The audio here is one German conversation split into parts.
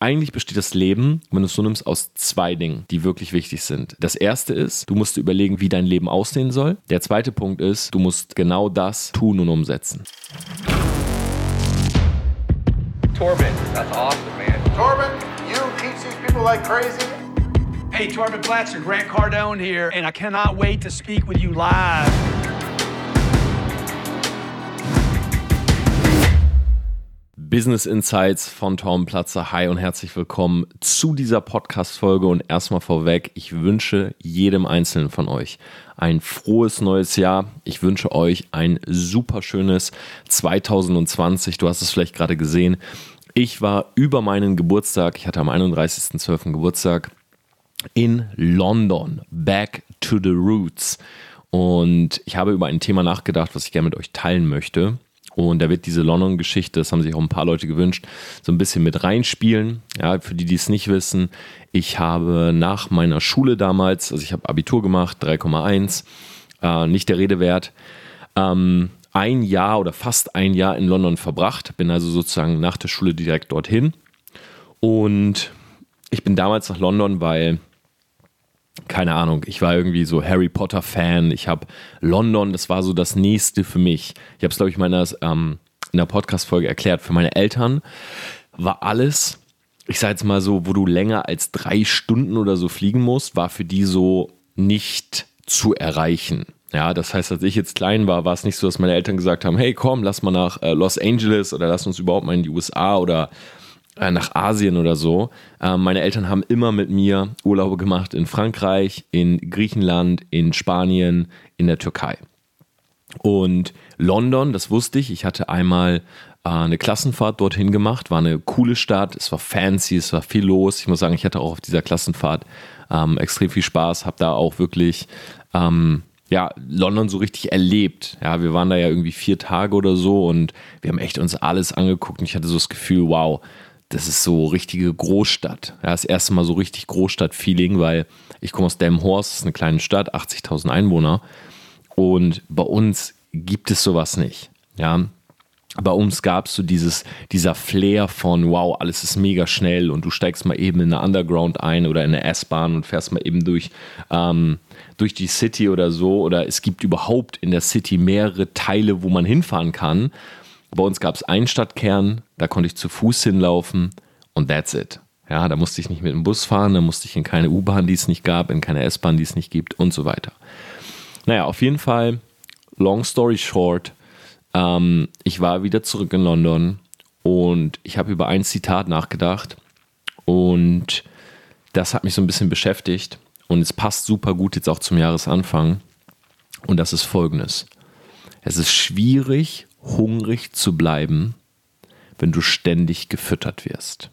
Eigentlich besteht das Leben, wenn du es so nimmst, aus zwei Dingen, die wirklich wichtig sind. Das erste ist, du musst dir überlegen, wie dein Leben aussehen soll. Der zweite Punkt ist, du musst genau das tun und umsetzen. Torben, that's awesome, man. Torben, you teach these people like crazy. Hey, Torben Blatzer, Grant Cardone here, and I cannot wait to speak with you live. Business Insights von Tom Platzer. Hi und herzlich willkommen zu dieser Podcast-Folge. Und erstmal vorweg, ich wünsche jedem Einzelnen von euch ein frohes neues Jahr. Ich wünsche euch ein super schönes 2020. Du hast es vielleicht gerade gesehen. Ich war über meinen Geburtstag, ich hatte am 31.12. Geburtstag in London. Back to the Roots. Und ich habe über ein Thema nachgedacht, was ich gerne mit euch teilen möchte. Und da wird diese London-Geschichte, das haben sich auch ein paar Leute gewünscht, so ein bisschen mit reinspielen. Ja, für die, die es nicht wissen, ich habe nach meiner Schule damals, also ich habe Abitur gemacht, 3,1, äh, nicht der Rede wert, ähm, ein Jahr oder fast ein Jahr in London verbracht. Bin also sozusagen nach der Schule direkt dorthin. Und ich bin damals nach London, weil keine Ahnung, ich war irgendwie so Harry Potter Fan. Ich habe London, das war so das nächste für mich. Ich habe es, glaube ich, meiner, ähm, in der Podcast-Folge erklärt. Für meine Eltern war alles, ich sage jetzt mal so, wo du länger als drei Stunden oder so fliegen musst, war für die so nicht zu erreichen. Ja, das heißt, als ich jetzt klein war, war es nicht so, dass meine Eltern gesagt haben, hey komm, lass mal nach äh, Los Angeles oder lass uns überhaupt mal in die USA oder äh, nach Asien oder so. Ähm, meine Eltern haben immer mit mir Urlaube gemacht in Frankreich, in Griechenland, in Spanien, in der Türkei. Und London, das wusste ich. Ich hatte einmal äh, eine Klassenfahrt dorthin gemacht. War eine coole Stadt. Es war fancy, es war viel los. Ich muss sagen, ich hatte auch auf dieser Klassenfahrt ähm, extrem viel Spaß. Habe da auch wirklich ähm, ja, London so richtig erlebt. Ja, wir waren da ja irgendwie vier Tage oder so und wir haben echt uns alles angeguckt und ich hatte so das Gefühl, wow, das ist so richtige Großstadt. Ja, das erste Mal so richtig Großstadt-Feeling, weil ich komme aus Delmenhorst, das ist eine kleine Stadt, 80.000 Einwohner. Und bei uns gibt es sowas nicht. Ja, bei uns gab es so dieses, dieser Flair von, wow, alles ist mega schnell und du steigst mal eben in eine Underground ein oder in eine S-Bahn und fährst mal eben durch, ähm, durch die City oder so. Oder es gibt überhaupt in der City mehrere Teile, wo man hinfahren kann. Bei uns gab es einen Stadtkern, da konnte ich zu Fuß hinlaufen und that's it. Ja, da musste ich nicht mit dem Bus fahren, da musste ich in keine U-Bahn, die es nicht gab, in keine S-Bahn, die es nicht gibt und so weiter. Naja, auf jeden Fall, long story short, ähm, ich war wieder zurück in London und ich habe über ein Zitat nachgedacht und das hat mich so ein bisschen beschäftigt und es passt super gut jetzt auch zum Jahresanfang und das ist folgendes. Es ist schwierig, hungrig zu bleiben, wenn du ständig gefüttert wirst.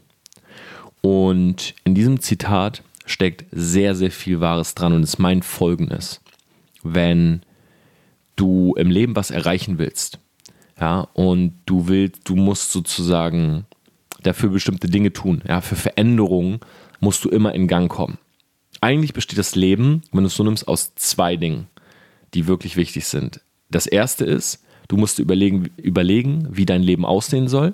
Und in diesem Zitat steckt sehr, sehr viel Wahres dran und es meint folgendes. Wenn du im Leben was erreichen willst, ja, und du willst, du musst sozusagen dafür bestimmte Dinge tun, ja, für Veränderungen musst du immer in Gang kommen. Eigentlich besteht das Leben, wenn du es so nimmst, aus zwei Dingen, die wirklich wichtig sind. Das erste ist, Du musst überlegen, überlegen, wie dein Leben aussehen soll.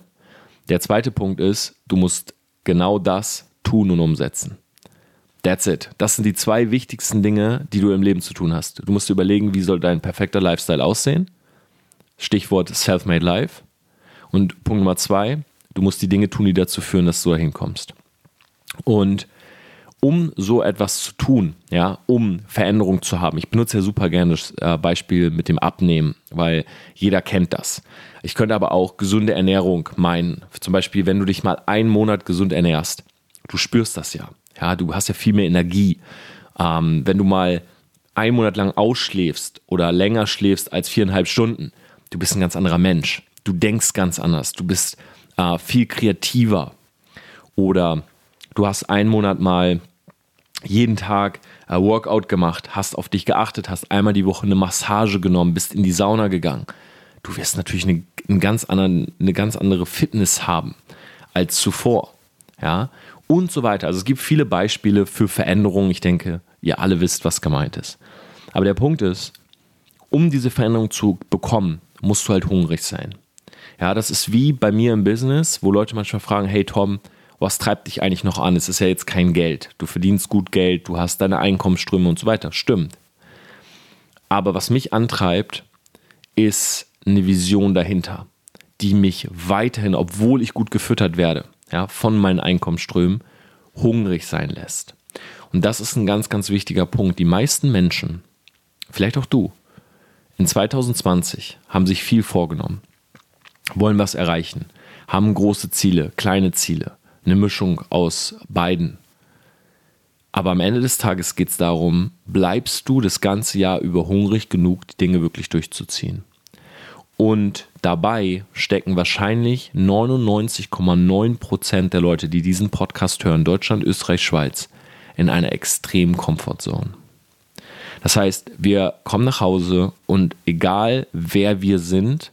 Der zweite Punkt ist, du musst genau das tun und umsetzen. That's it. Das sind die zwei wichtigsten Dinge, die du im Leben zu tun hast. Du musst überlegen, wie soll dein perfekter Lifestyle aussehen. Stichwort Self-Made Life. Und Punkt Nummer zwei, du musst die Dinge tun, die dazu führen, dass du dahin kommst. Und um so etwas zu tun, ja, um Veränderung zu haben. Ich benutze ja super gerne das äh, Beispiel mit dem Abnehmen, weil jeder kennt das. Ich könnte aber auch gesunde Ernährung meinen. Zum Beispiel, wenn du dich mal einen Monat gesund ernährst, du spürst das ja. Ja, du hast ja viel mehr Energie. Ähm, wenn du mal einen Monat lang ausschläfst oder länger schläfst als viereinhalb Stunden, du bist ein ganz anderer Mensch. Du denkst ganz anders. Du bist äh, viel kreativer. Oder du hast einen Monat mal jeden Tag äh, Workout gemacht, hast auf dich geachtet, hast einmal die Woche eine Massage genommen, bist in die Sauna gegangen. Du wirst natürlich eine, eine, ganz, anderen, eine ganz andere Fitness haben als zuvor. Ja, und so weiter. Also es gibt viele Beispiele für Veränderungen. Ich denke, ihr alle wisst, was gemeint ist. Aber der Punkt ist, um diese Veränderung zu bekommen, musst du halt hungrig sein. Ja, das ist wie bei mir im Business, wo Leute manchmal fragen, hey Tom, was treibt dich eigentlich noch an? Es ist ja jetzt kein Geld. Du verdienst gut Geld, du hast deine Einkommensströme und so weiter. Stimmt. Aber was mich antreibt, ist eine Vision dahinter, die mich weiterhin, obwohl ich gut gefüttert werde, ja, von meinen Einkommensströmen, hungrig sein lässt. Und das ist ein ganz, ganz wichtiger Punkt. Die meisten Menschen, vielleicht auch du, in 2020 haben sich viel vorgenommen, wollen was erreichen, haben große Ziele, kleine Ziele, eine Mischung aus beiden. Aber am Ende des Tages geht es darum, bleibst du das ganze Jahr über hungrig genug, die Dinge wirklich durchzuziehen. Und dabei stecken wahrscheinlich 99,9% der Leute, die diesen Podcast hören, Deutschland, Österreich, Schweiz, in einer extremen Komfortzone. Das heißt, wir kommen nach Hause und egal wer wir sind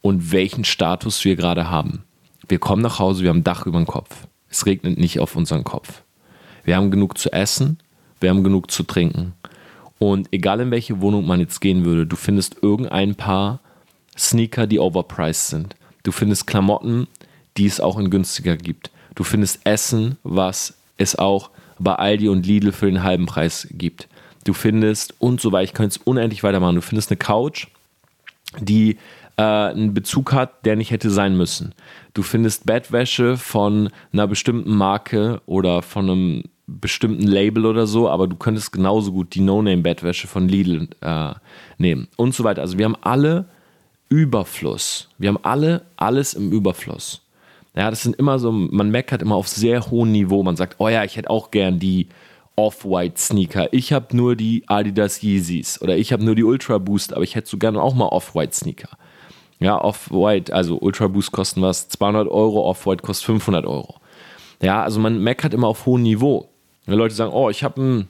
und welchen Status wir gerade haben, wir kommen nach Hause, wir haben ein Dach über dem Kopf. Es regnet nicht auf unseren Kopf. Wir haben genug zu essen, wir haben genug zu trinken. Und egal in welche Wohnung man jetzt gehen würde, du findest irgendein paar Sneaker, die overpriced sind. Du findest Klamotten, die es auch in günstiger gibt. Du findest Essen, was es auch bei Aldi und Lidl für den halben Preis gibt. Du findest und so weiter, ich könnte es unendlich weitermachen. Du findest eine Couch, die äh, einen Bezug hat, der nicht hätte sein müssen. Du findest Bettwäsche von einer bestimmten Marke oder von einem bestimmten Label oder so, aber du könntest genauso gut die No-Name-Bettwäsche von Lidl äh, nehmen und so weiter. Also wir haben alle Überfluss. Wir haben alle alles im Überfluss. Ja, das sind immer so, man meckert immer auf sehr hohem Niveau. Man sagt, oh ja, ich hätte auch gern die Off-White Sneaker. Ich habe nur die Adidas Yeezys oder ich habe nur die Ultra Boost, aber ich hätte so gerne auch mal Off-White Sneaker. Ja, Off-White, also Ultra Boost kosten was 200 Euro, Off-White kostet 500 Euro. Ja, also man meckert immer auf hohem Niveau. Wenn Leute sagen, oh, ich habe einen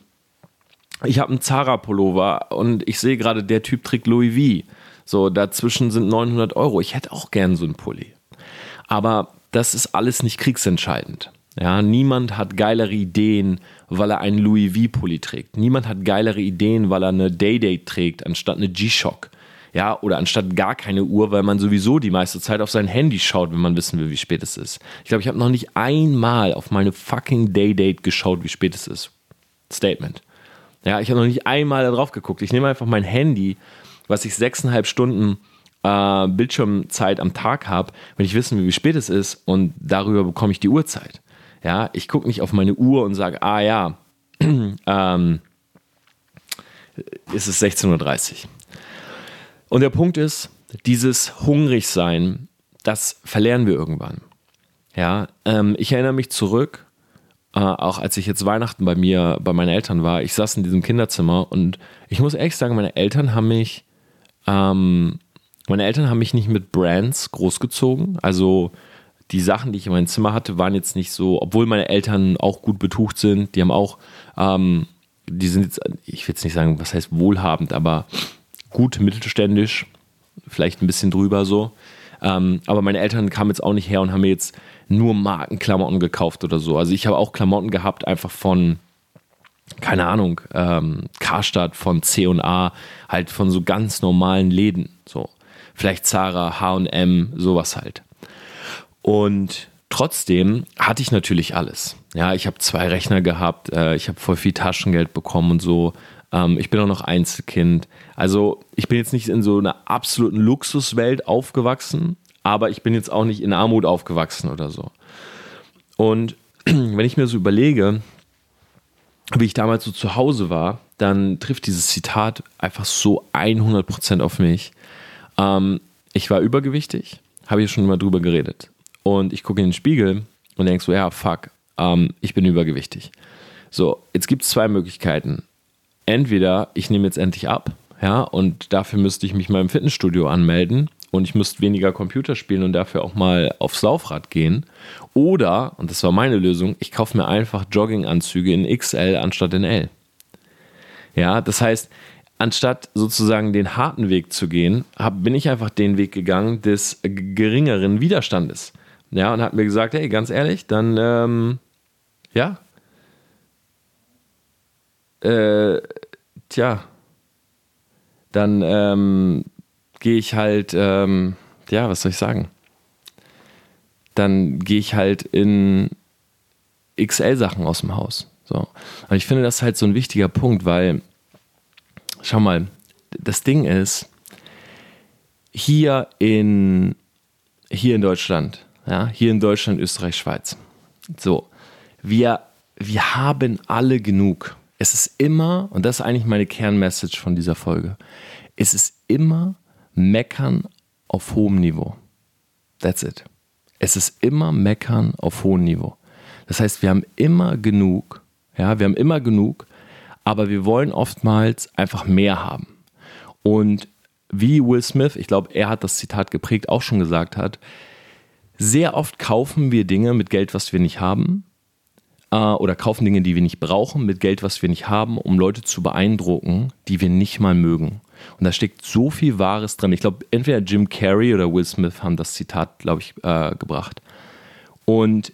ich habe einen Zara Pullover und ich sehe gerade, der Typ trägt Louis V. So, dazwischen sind 900 Euro. Ich hätte auch gern so einen Pulli. Aber das ist alles nicht kriegsentscheidend. Ja, niemand hat geilere Ideen, weil er einen Louis V-Pulli trägt. Niemand hat geilere Ideen, weil er eine Day-Date trägt, anstatt eine G-Shock. Ja, oder anstatt gar keine Uhr, weil man sowieso die meiste Zeit auf sein Handy schaut, wenn man wissen will, wie spät es ist. Ich glaube, ich habe noch nicht einmal auf meine fucking Day-Date geschaut, wie spät es ist. Statement. Ja, ich habe noch nicht einmal darauf geguckt. Ich nehme einfach mein Handy was ich sechseinhalb Stunden äh, Bildschirmzeit am Tag habe, wenn ich wissen will, wie spät es ist und darüber bekomme ich die Uhrzeit. Ja, ich gucke nicht auf meine Uhr und sage, ah ja, ähm, ist es 16.30 Uhr. Und der Punkt ist, dieses Hungrigsein, das verlernen wir irgendwann. Ja, ähm, ich erinnere mich zurück, äh, auch als ich jetzt Weihnachten bei mir, bei meinen Eltern war. Ich saß in diesem Kinderzimmer und ich muss ehrlich sagen, meine Eltern haben mich ähm, meine Eltern haben mich nicht mit Brands großgezogen. Also die Sachen, die ich in meinem Zimmer hatte, waren jetzt nicht so, obwohl meine Eltern auch gut betucht sind. Die haben auch, ähm, die sind jetzt, ich will jetzt nicht sagen, was heißt wohlhabend, aber gut mittelständisch, vielleicht ein bisschen drüber so. Ähm, aber meine Eltern kamen jetzt auch nicht her und haben mir jetzt nur Markenklamotten gekauft oder so. Also ich habe auch Klamotten gehabt, einfach von keine Ahnung, ähm, Karstadt von C&A, halt von so ganz normalen Läden, so. Vielleicht Zara, H&M, sowas halt. Und trotzdem hatte ich natürlich alles. Ja, ich habe zwei Rechner gehabt, äh, ich habe voll viel Taschengeld bekommen und so. Ähm, ich bin auch noch Einzelkind. Also ich bin jetzt nicht in so einer absoluten Luxuswelt aufgewachsen, aber ich bin jetzt auch nicht in Armut aufgewachsen oder so. Und wenn ich mir so überlege, wie ich damals so zu Hause war, dann trifft dieses Zitat einfach so 100% auf mich. Ähm, ich war übergewichtig, habe ich schon mal drüber geredet. Und ich gucke in den Spiegel und denke so, ja, fuck, ähm, ich bin übergewichtig. So, jetzt gibt es zwei Möglichkeiten. Entweder ich nehme jetzt endlich ab, ja, und dafür müsste ich mich mal im Fitnessstudio anmelden und ich müsste weniger Computer spielen und dafür auch mal aufs Laufrad gehen. Oder, und das war meine Lösung, ich kaufe mir einfach Jogginganzüge in XL anstatt in L. Ja, das heißt, anstatt sozusagen den harten Weg zu gehen, hab, bin ich einfach den Weg gegangen des geringeren Widerstandes. Ja, und hat mir gesagt, hey, ganz ehrlich, dann, ähm, ja, äh, tja, dann ähm, gehe ich halt, ähm, ja, was soll ich sagen? Dann gehe ich halt in XL-Sachen aus dem Haus. So. Und ich finde das halt so ein wichtiger Punkt, weil, schau mal, das Ding ist, hier in, hier in Deutschland, ja, hier in Deutschland, Österreich, Schweiz, so, wir, wir haben alle genug. Es ist immer, und das ist eigentlich meine Kernmessage von dieser Folge, es ist immer Meckern auf hohem Niveau. That's it. Es ist immer Meckern auf hohem Niveau. Das heißt, wir haben immer genug, ja, wir haben immer genug, aber wir wollen oftmals einfach mehr haben. Und wie Will Smith, ich glaube, er hat das Zitat geprägt, auch schon gesagt hat, sehr oft kaufen wir Dinge mit Geld, was wir nicht haben, äh, oder kaufen Dinge, die wir nicht brauchen, mit Geld, was wir nicht haben, um Leute zu beeindrucken, die wir nicht mal mögen. Und da steckt so viel Wahres drin. Ich glaube, entweder Jim Carrey oder Will Smith haben das Zitat, glaube ich, äh, gebracht. Und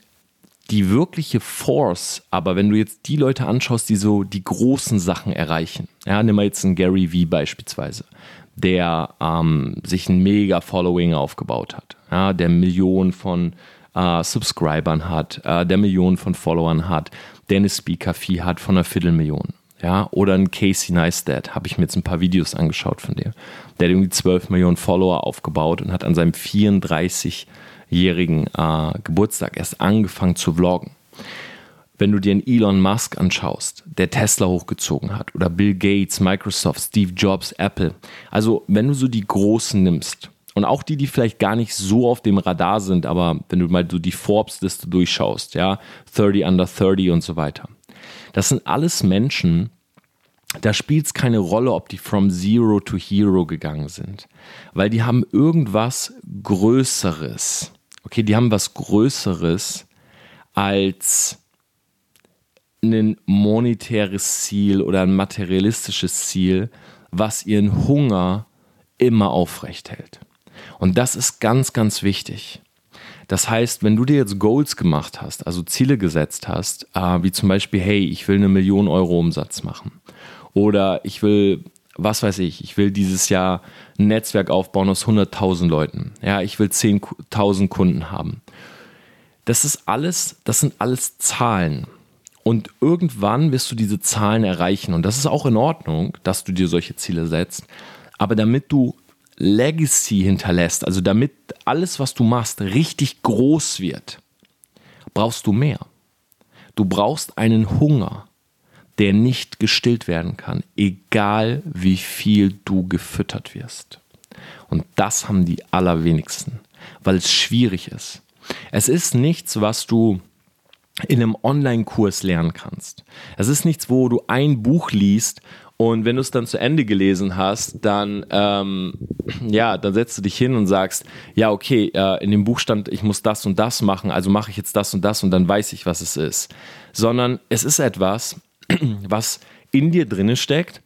die wirkliche Force, aber wenn du jetzt die Leute anschaust, die so die großen Sachen erreichen, ja, nimm mal jetzt einen Gary V beispielsweise, der ähm, sich ein mega Following aufgebaut hat, ja, der Millionen von äh, Subscribern hat, äh, der Millionen von Followern hat, der eine Speaker-Fee hat von einer Viertelmillion. Ja, oder ein Casey Neistat, habe ich mir jetzt ein paar Videos angeschaut von dem. Der hat irgendwie 12 Millionen Follower aufgebaut und hat an seinem 34-jährigen äh, Geburtstag erst angefangen zu vloggen. Wenn du dir einen Elon Musk anschaust, der Tesla hochgezogen hat, oder Bill Gates, Microsoft, Steve Jobs, Apple. Also, wenn du so die Großen nimmst und auch die, die vielleicht gar nicht so auf dem Radar sind, aber wenn du mal so die Forbes-Liste durchschaust, ja, 30 under 30 und so weiter das sind alles Menschen, da spielt es keine Rolle, ob die from Zero to Hero gegangen sind, weil die haben irgendwas Größeres. Okay, die haben was Größeres als ein monetäres Ziel oder ein materialistisches Ziel, was ihren Hunger immer aufrecht hält. Und das ist ganz, ganz wichtig. Das heißt, wenn du dir jetzt Goals gemacht hast, also Ziele gesetzt hast, äh, wie zum Beispiel, hey, ich will eine Million Euro Umsatz machen oder ich will, was weiß ich, ich will dieses Jahr ein Netzwerk aufbauen aus 100.000 Leuten. Ja, ich will 10.000 Kunden haben. Das ist alles, das sind alles Zahlen. Und irgendwann wirst du diese Zahlen erreichen. Und das ist auch in Ordnung, dass du dir solche Ziele setzt. Aber damit du Legacy hinterlässt, also damit alles, was du machst, richtig groß wird, brauchst du mehr. Du brauchst einen Hunger, der nicht gestillt werden kann, egal wie viel du gefüttert wirst. Und das haben die allerwenigsten, weil es schwierig ist. Es ist nichts, was du in einem Online-Kurs lernen kannst. Es ist nichts, wo du ein Buch liest und wenn du es dann zu Ende gelesen hast, dann, ähm, ja, dann setzt du dich hin und sagst, ja, okay, äh, in dem Buch stand, ich muss das und das machen, also mache ich jetzt das und das und dann weiß ich, was es ist. Sondern es ist etwas, was in dir drinne steckt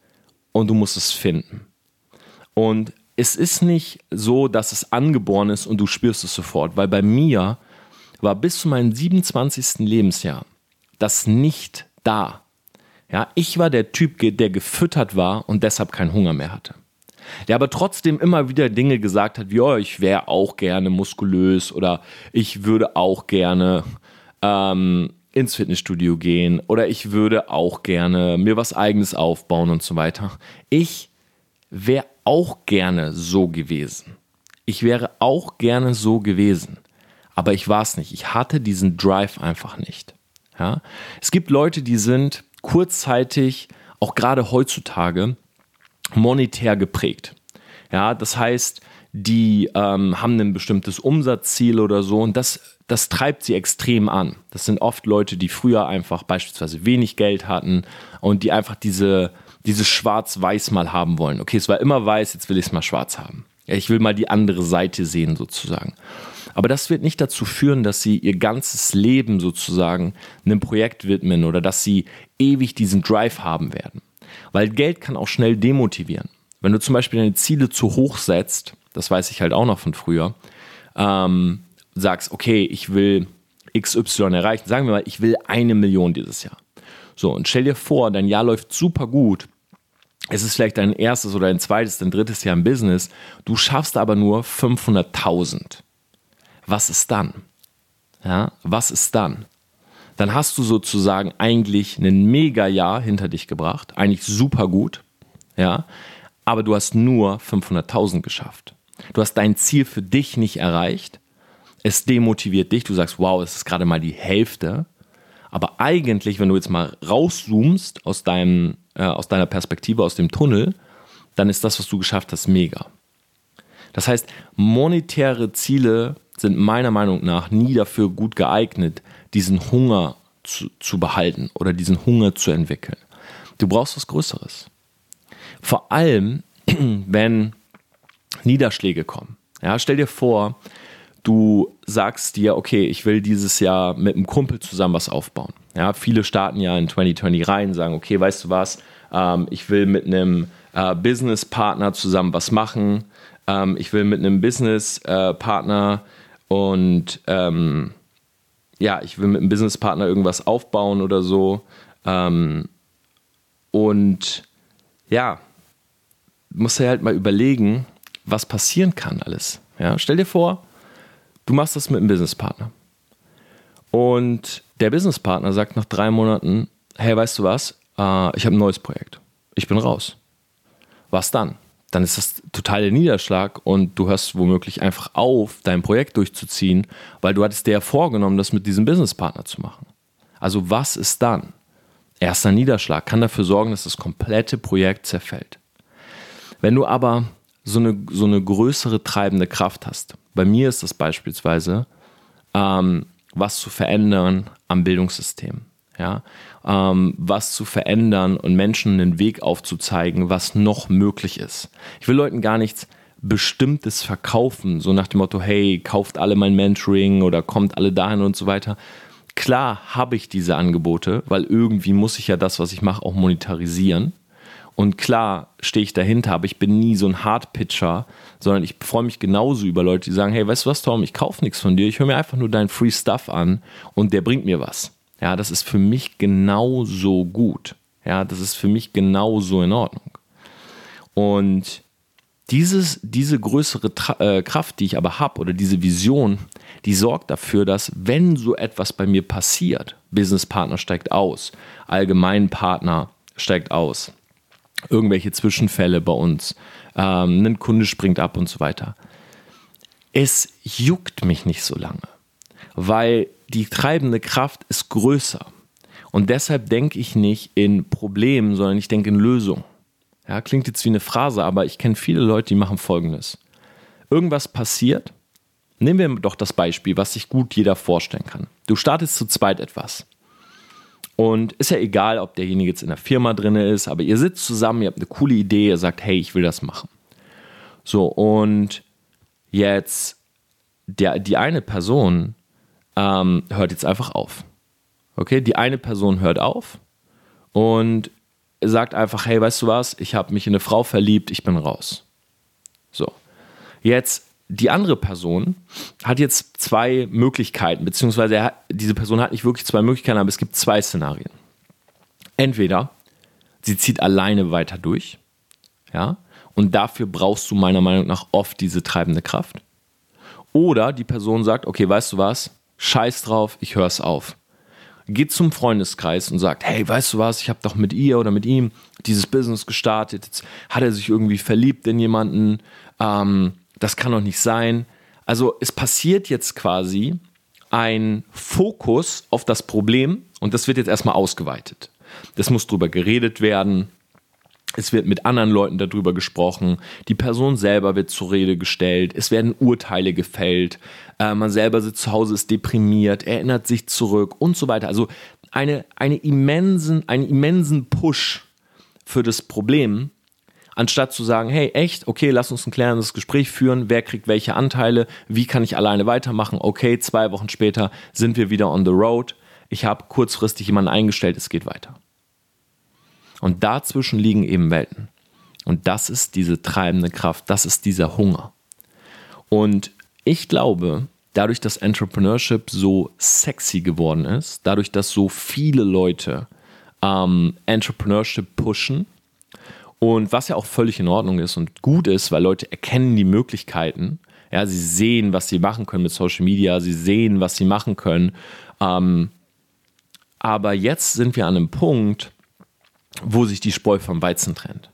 und du musst es finden. Und es ist nicht so, dass es angeboren ist und du spürst es sofort, weil bei mir war bis zu meinem 27. Lebensjahr das nicht da ja, ich war der Typ, der gefüttert war und deshalb keinen Hunger mehr hatte. Der aber trotzdem immer wieder Dinge gesagt hat, wie, oh, ich wäre auch gerne muskulös oder ich würde auch gerne ähm, ins Fitnessstudio gehen oder ich würde auch gerne mir was eigenes aufbauen und so weiter. Ich wäre auch gerne so gewesen. Ich wäre auch gerne so gewesen. Aber ich war es nicht. Ich hatte diesen Drive einfach nicht. Ja? Es gibt Leute, die sind kurzzeitig, auch gerade heutzutage, monetär geprägt. Ja, das heißt, die ähm, haben ein bestimmtes Umsatzziel oder so und das, das treibt sie extrem an. Das sind oft Leute, die früher einfach beispielsweise wenig Geld hatten und die einfach diese, dieses Schwarz-Weiß mal haben wollen. Okay, es war immer weiß, jetzt will ich es mal schwarz haben. Ich will mal die andere Seite sehen sozusagen. Aber das wird nicht dazu führen, dass sie ihr ganzes Leben sozusagen einem Projekt widmen oder dass sie ewig diesen Drive haben werden. Weil Geld kann auch schnell demotivieren. Wenn du zum Beispiel deine Ziele zu hoch setzt, das weiß ich halt auch noch von früher, ähm, sagst, okay, ich will XY erreichen, sagen wir mal, ich will eine Million dieses Jahr. So, und stell dir vor, dein Jahr läuft super gut. Es ist vielleicht dein erstes oder dein zweites, dein drittes Jahr im Business. Du schaffst aber nur 500.000 was ist dann? Ja, was ist dann? dann hast du sozusagen eigentlich ein Mega-Jahr hinter dich gebracht, eigentlich super gut, ja, aber du hast nur 500.000 geschafft. Du hast dein Ziel für dich nicht erreicht. Es demotiviert dich. Du sagst, wow, es ist gerade mal die Hälfte. Aber eigentlich, wenn du jetzt mal rauszoomst aus, deinem, äh, aus deiner Perspektive, aus dem Tunnel, dann ist das, was du geschafft hast, mega. Das heißt, monetäre Ziele sind meiner Meinung nach nie dafür gut geeignet, diesen Hunger zu, zu behalten oder diesen Hunger zu entwickeln. Du brauchst was Größeres. Vor allem, wenn Niederschläge kommen. Ja, stell dir vor, du sagst dir, okay, ich will dieses Jahr mit einem Kumpel zusammen was aufbauen. Ja, viele starten ja in 2020 rein, sagen, okay, weißt du was, ähm, ich will mit einem äh, Businesspartner zusammen was machen. Ähm, ich will mit einem Businesspartner äh, und ähm, ja, ich will mit einem Businesspartner irgendwas aufbauen oder so. Ähm, und ja, musst du halt mal überlegen, was passieren kann alles. Ja, stell dir vor, du machst das mit einem Businesspartner. Und der Businesspartner sagt nach drei Monaten, hey, weißt du was, äh, ich habe ein neues Projekt. Ich bin raus. Was dann? Dann ist das total der Niederschlag und du hörst womöglich einfach auf, dein Projekt durchzuziehen, weil du hattest dir ja vorgenommen, das mit diesem Businesspartner zu machen. Also was ist dann? Erster Niederschlag kann dafür sorgen, dass das komplette Projekt zerfällt. Wenn du aber so eine, so eine größere treibende Kraft hast, bei mir ist das beispielsweise, ähm, was zu verändern am Bildungssystem. Ja, ähm, was zu verändern und Menschen einen Weg aufzuzeigen, was noch möglich ist. Ich will Leuten gar nichts Bestimmtes verkaufen, so nach dem Motto, hey, kauft alle mein Mentoring oder kommt alle dahin und so weiter. Klar habe ich diese Angebote, weil irgendwie muss ich ja das, was ich mache, auch monetarisieren. Und klar stehe ich dahinter, aber ich bin nie so ein Hardpitcher, sondern ich freue mich genauso über Leute, die sagen, hey, weißt du was, Tom, ich kaufe nichts von dir, ich höre mir einfach nur deinen Free Stuff an und der bringt mir was. Ja, das ist für mich genauso gut. Ja, das ist für mich genauso in Ordnung. Und dieses, diese größere Tra äh, Kraft, die ich aber habe, oder diese Vision, die sorgt dafür, dass wenn so etwas bei mir passiert, Businesspartner steigt aus, Allgemeinpartner steigt aus, irgendwelche Zwischenfälle bei uns, ähm, ein Kunde springt ab und so weiter. Es juckt mich nicht so lange, weil die treibende Kraft ist größer. Und deshalb denke ich nicht in Problemen, sondern ich denke in Lösungen. Ja, klingt jetzt wie eine Phrase, aber ich kenne viele Leute, die machen folgendes. Irgendwas passiert. Nehmen wir doch das Beispiel, was sich gut jeder vorstellen kann. Du startest zu zweit etwas. Und ist ja egal, ob derjenige jetzt in der Firma drin ist, aber ihr sitzt zusammen, ihr habt eine coole Idee, ihr sagt, hey, ich will das machen. So, und jetzt der, die eine Person ähm, hört jetzt einfach auf. Okay, die eine Person hört auf und sagt einfach, hey, weißt du was, ich habe mich in eine Frau verliebt, ich bin raus. So, jetzt die andere Person hat jetzt zwei Möglichkeiten, beziehungsweise hat, diese Person hat nicht wirklich zwei Möglichkeiten, aber es gibt zwei Szenarien. Entweder sie zieht alleine weiter durch, ja, und dafür brauchst du meiner Meinung nach oft diese treibende Kraft. Oder die Person sagt, okay, weißt du was, scheiß drauf, ich hör's auf. Geht zum Freundeskreis und sagt, hey, weißt du was, ich habe doch mit ihr oder mit ihm dieses Business gestartet, jetzt hat er sich irgendwie verliebt in jemanden, ähm, das kann doch nicht sein. Also es passiert jetzt quasi ein Fokus auf das Problem und das wird jetzt erstmal ausgeweitet. Das muss drüber geredet werden. Es wird mit anderen Leuten darüber gesprochen. Die Person selber wird zur Rede gestellt. Es werden Urteile gefällt. Äh, man selber sitzt zu Hause, ist deprimiert, erinnert sich zurück und so weiter. Also eine, eine immensen, einen immensen Push für das Problem anstatt zu sagen, hey, echt, okay, lass uns ein klärendes Gespräch führen, wer kriegt welche Anteile, wie kann ich alleine weitermachen, okay, zwei Wochen später sind wir wieder on the road, ich habe kurzfristig jemanden eingestellt, es geht weiter. Und dazwischen liegen eben Welten. Und das ist diese treibende Kraft, das ist dieser Hunger. Und ich glaube, dadurch, dass Entrepreneurship so sexy geworden ist, dadurch, dass so viele Leute ähm, Entrepreneurship pushen, und was ja auch völlig in Ordnung ist und gut ist, weil Leute erkennen die Möglichkeiten. Ja, sie sehen, was sie machen können mit Social Media, sie sehen, was sie machen können. Ähm, Aber jetzt sind wir an einem Punkt, wo sich die Spreu vom Weizen trennt.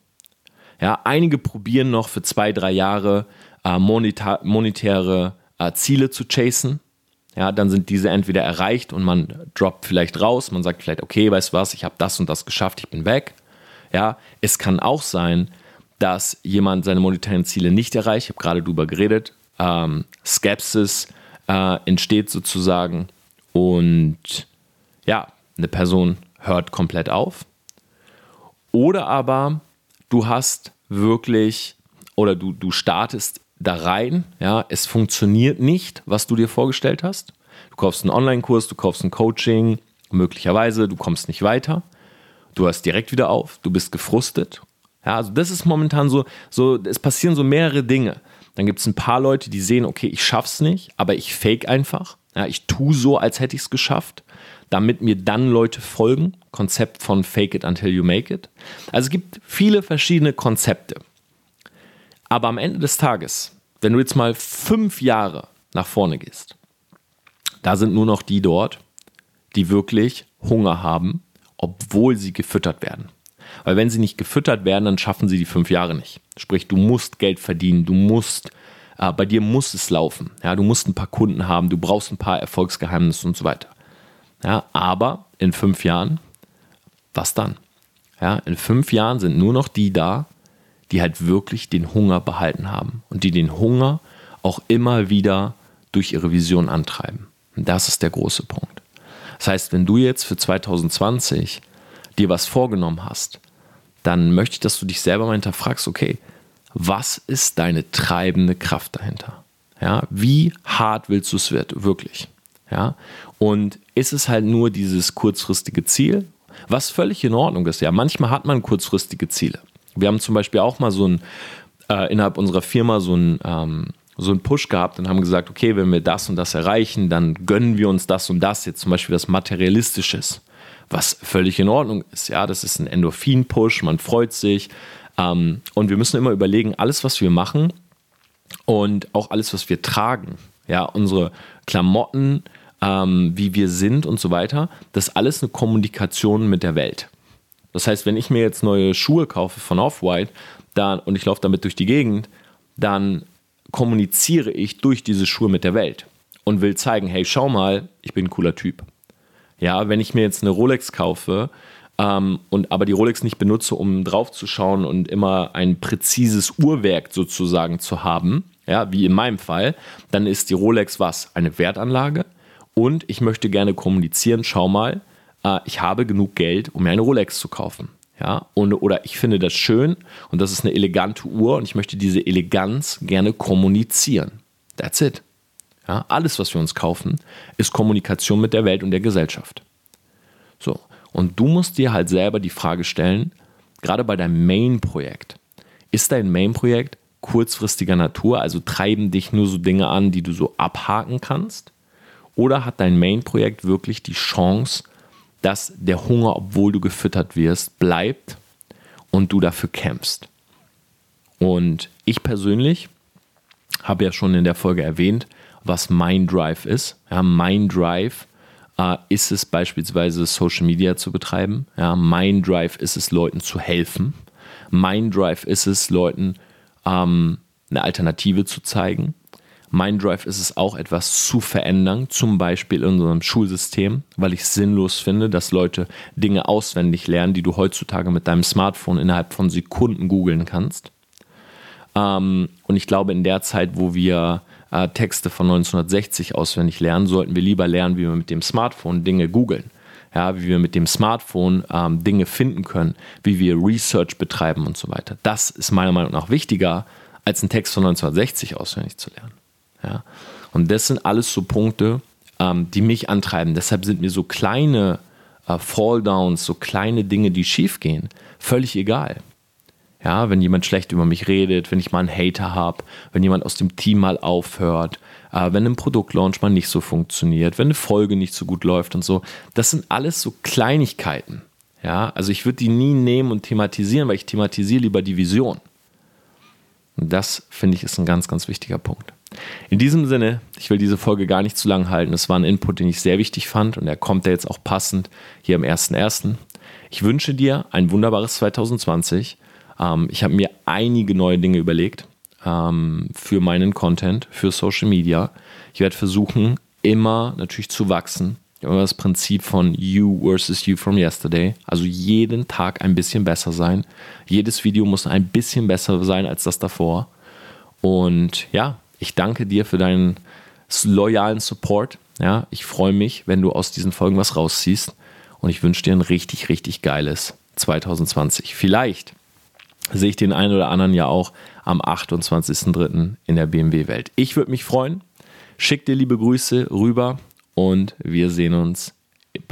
Ja, einige probieren noch für zwei, drei Jahre äh, moneta- monetäre äh, Ziele zu chasen. Ja, dann sind diese entweder erreicht und man droppt vielleicht raus, man sagt vielleicht, okay, weißt du was, ich habe das und das geschafft, ich bin weg. Ja, es kann auch sein, dass jemand seine monetären Ziele nicht erreicht. Ich habe gerade drüber geredet. Ähm, Skepsis äh, entsteht sozusagen und ja, eine Person hört komplett auf. Oder aber du hast wirklich oder du, du startest da rein, ja, es funktioniert nicht, was du dir vorgestellt hast. Du kaufst einen Online-Kurs, du kaufst ein Coaching, möglicherweise, du kommst nicht weiter. Du hörst direkt wieder auf, du bist gefrustet. Ja, also das ist momentan so, so, es passieren so mehrere Dinge. Dann gibt es ein paar Leute, die sehen, okay, ich schaff's nicht, aber ich fake einfach. Ja, ich tue so, als hätte ich es geschafft, damit mir dann Leute folgen. Konzept von Fake it until you make it. Also es gibt viele verschiedene Konzepte. Aber am Ende des Tages, wenn du jetzt mal fünf Jahre nach vorne gehst, da sind nur noch die dort, die wirklich Hunger haben, obwohl sie gefüttert werden. Weil wenn sie nicht gefüttert werden, dann schaffen sie die fünf Jahre nicht. Sprich, du musst Geld verdienen, du musst, äh, bei dir muss es laufen. Ja, du musst ein paar Kunden haben, du brauchst ein paar Erfolgsgeheimnisse und so weiter. Ja, aber in fünf Jahren, was dann? Ja, in fünf Jahren sind nur noch die da, die halt wirklich den Hunger behalten haben und die den Hunger auch immer wieder durch ihre Vision antreiben. Und das ist der große Punkt. Das heißt, wenn du jetzt für 2020 dir was vorgenommen hast, dann möchte ich, dass du dich selber mal hinterfragst, okay, was ist deine treibende Kraft dahinter? Ja, wie hart willst du es wirklich? Ja, und ist es halt nur dieses kurzfristige Ziel, was völlig in Ordnung ist. Ja, manchmal hat man kurzfristige Ziele. Wir haben zum Beispiel auch mal so ein, äh, innerhalb unserer Firma so ein, ähm, so einen Push gehabt und haben gesagt, okay, wenn wir das und das erreichen, dann gönnen wir uns das und das, jetzt zum Beispiel das Materialistisches, was völlig in Ordnung ist. Ja, das ist ein Endorphin-Push, man freut sich. Ähm, und wir müssen immer überlegen, alles, was wir machen und auch alles, was wir tragen, ja, unsere Klamotten, ähm, wie wir sind und so weiter, das ist alles eine Kommunikation mit der Welt. Das heißt, wenn ich mir jetzt neue Schuhe kaufe von Off-White dann, und ich laufe damit durch die Gegend, dann kommuniziere ich durch diese Schuhe mit der Welt und will zeigen, hey, schau mal, ich bin ein cooler Typ. Ja, wenn ich mir jetzt eine Rolex kaufe ähm, und aber die Rolex nicht benutze, um draufzuschauen und immer ein präzises Uhrwerk sozusagen zu haben, ja, wie in meinem Fall, dann ist die Rolex was? Eine Wertanlage und ich möchte gerne kommunizieren, schau mal, äh, ich habe genug Geld, um mir eine Rolex zu kaufen. Ja, und, oder ich finde das schön und das ist eine elegante Uhr und ich möchte diese Eleganz gerne kommunizieren. That's it. Ja, alles, was wir uns kaufen, ist Kommunikation mit der Welt und der Gesellschaft. So, und du musst dir halt selber die Frage stellen, gerade bei deinem Main-Projekt, ist dein Main-Projekt kurzfristiger Natur, also treiben dich nur so Dinge an, die du so abhaken kannst? Oder hat dein Main-Projekt wirklich die Chance, dass der Hunger, obwohl du gefüttert wirst, bleibt und du dafür kämpfst. Und ich persönlich habe ja schon in der Folge erwähnt, was mein Drive ist. Ja, mein Drive äh, ist es beispielsweise Social Media zu betreiben. Ja, mein Drive ist es Leuten zu helfen. Mein Drive ist es Leuten ähm, eine Alternative zu zeigen. Mein Drive ist es auch, etwas zu verändern, zum Beispiel in unserem Schulsystem, weil ich es sinnlos finde, dass Leute Dinge auswendig lernen, die du heutzutage mit deinem Smartphone innerhalb von Sekunden googeln kannst. Ähm, und ich glaube, in der Zeit, wo wir äh, Texte von 1960 auswendig lernen, sollten wir lieber lernen, wie wir mit dem Smartphone Dinge googeln. Ja, wie wir mit dem Smartphone ähm, Dinge finden können, wie wir Research betreiben und so weiter. Das ist meiner Meinung nach wichtiger, als einen Text von 1960 auswendig zu lernen. Ja? Und das sind alles so Punkte, ähm, die mich antreiben. Deshalb sind mir so kleine äh, Falldowns, so kleine Dinge, die schiefgehen, völlig egal. Ja, wenn jemand schlecht über mich redet, wenn ich mal einen Hater habe, wenn jemand aus dem Team mal aufhört, äh, wenn ein Produktlaunch mal nicht so funktioniert, wenn eine Folge nicht so gut läuft und so. Das sind alles so Kleinigkeiten. Ja, also ich würde die nie nehmen und thematisieren, weil ich thematisiere lieber die Vision. Und das finde ich ist ein ganz, ganz wichtiger Punkt. In diesem Sinne, ich will diese Folge gar nicht zu lang halten. Es war ein Input, den ich sehr wichtig fand und er kommt ja jetzt auch passend hier am 1.1. Ich wünsche dir ein wunderbares 2020. Ähm, ich habe mir einige neue Dinge überlegt ähm, für meinen Content, für Social Media. Ich werde versuchen, immer natürlich zu wachsen. Immer das Prinzip von You versus You from Yesterday. Also jeden Tag ein bisschen besser sein. Jedes Video muss ein bisschen besser sein als das davor. Und ja, ich danke dir für deinen loyalen Support. Ja, ich freue mich, wenn du aus diesen Folgen was rausziehst. Und ich wünsche dir ein richtig, richtig geiles 2020. Vielleicht sehe ich den einen oder anderen ja auch am 28.03. in der BMW-Welt. Ich würde mich freuen. Schick dir liebe Grüße rüber und wir sehen uns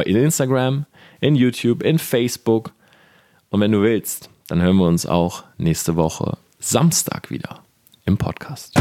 in Instagram, in YouTube, in Facebook. Und wenn du willst, dann hören wir uns auch nächste Woche Samstag wieder im Podcast.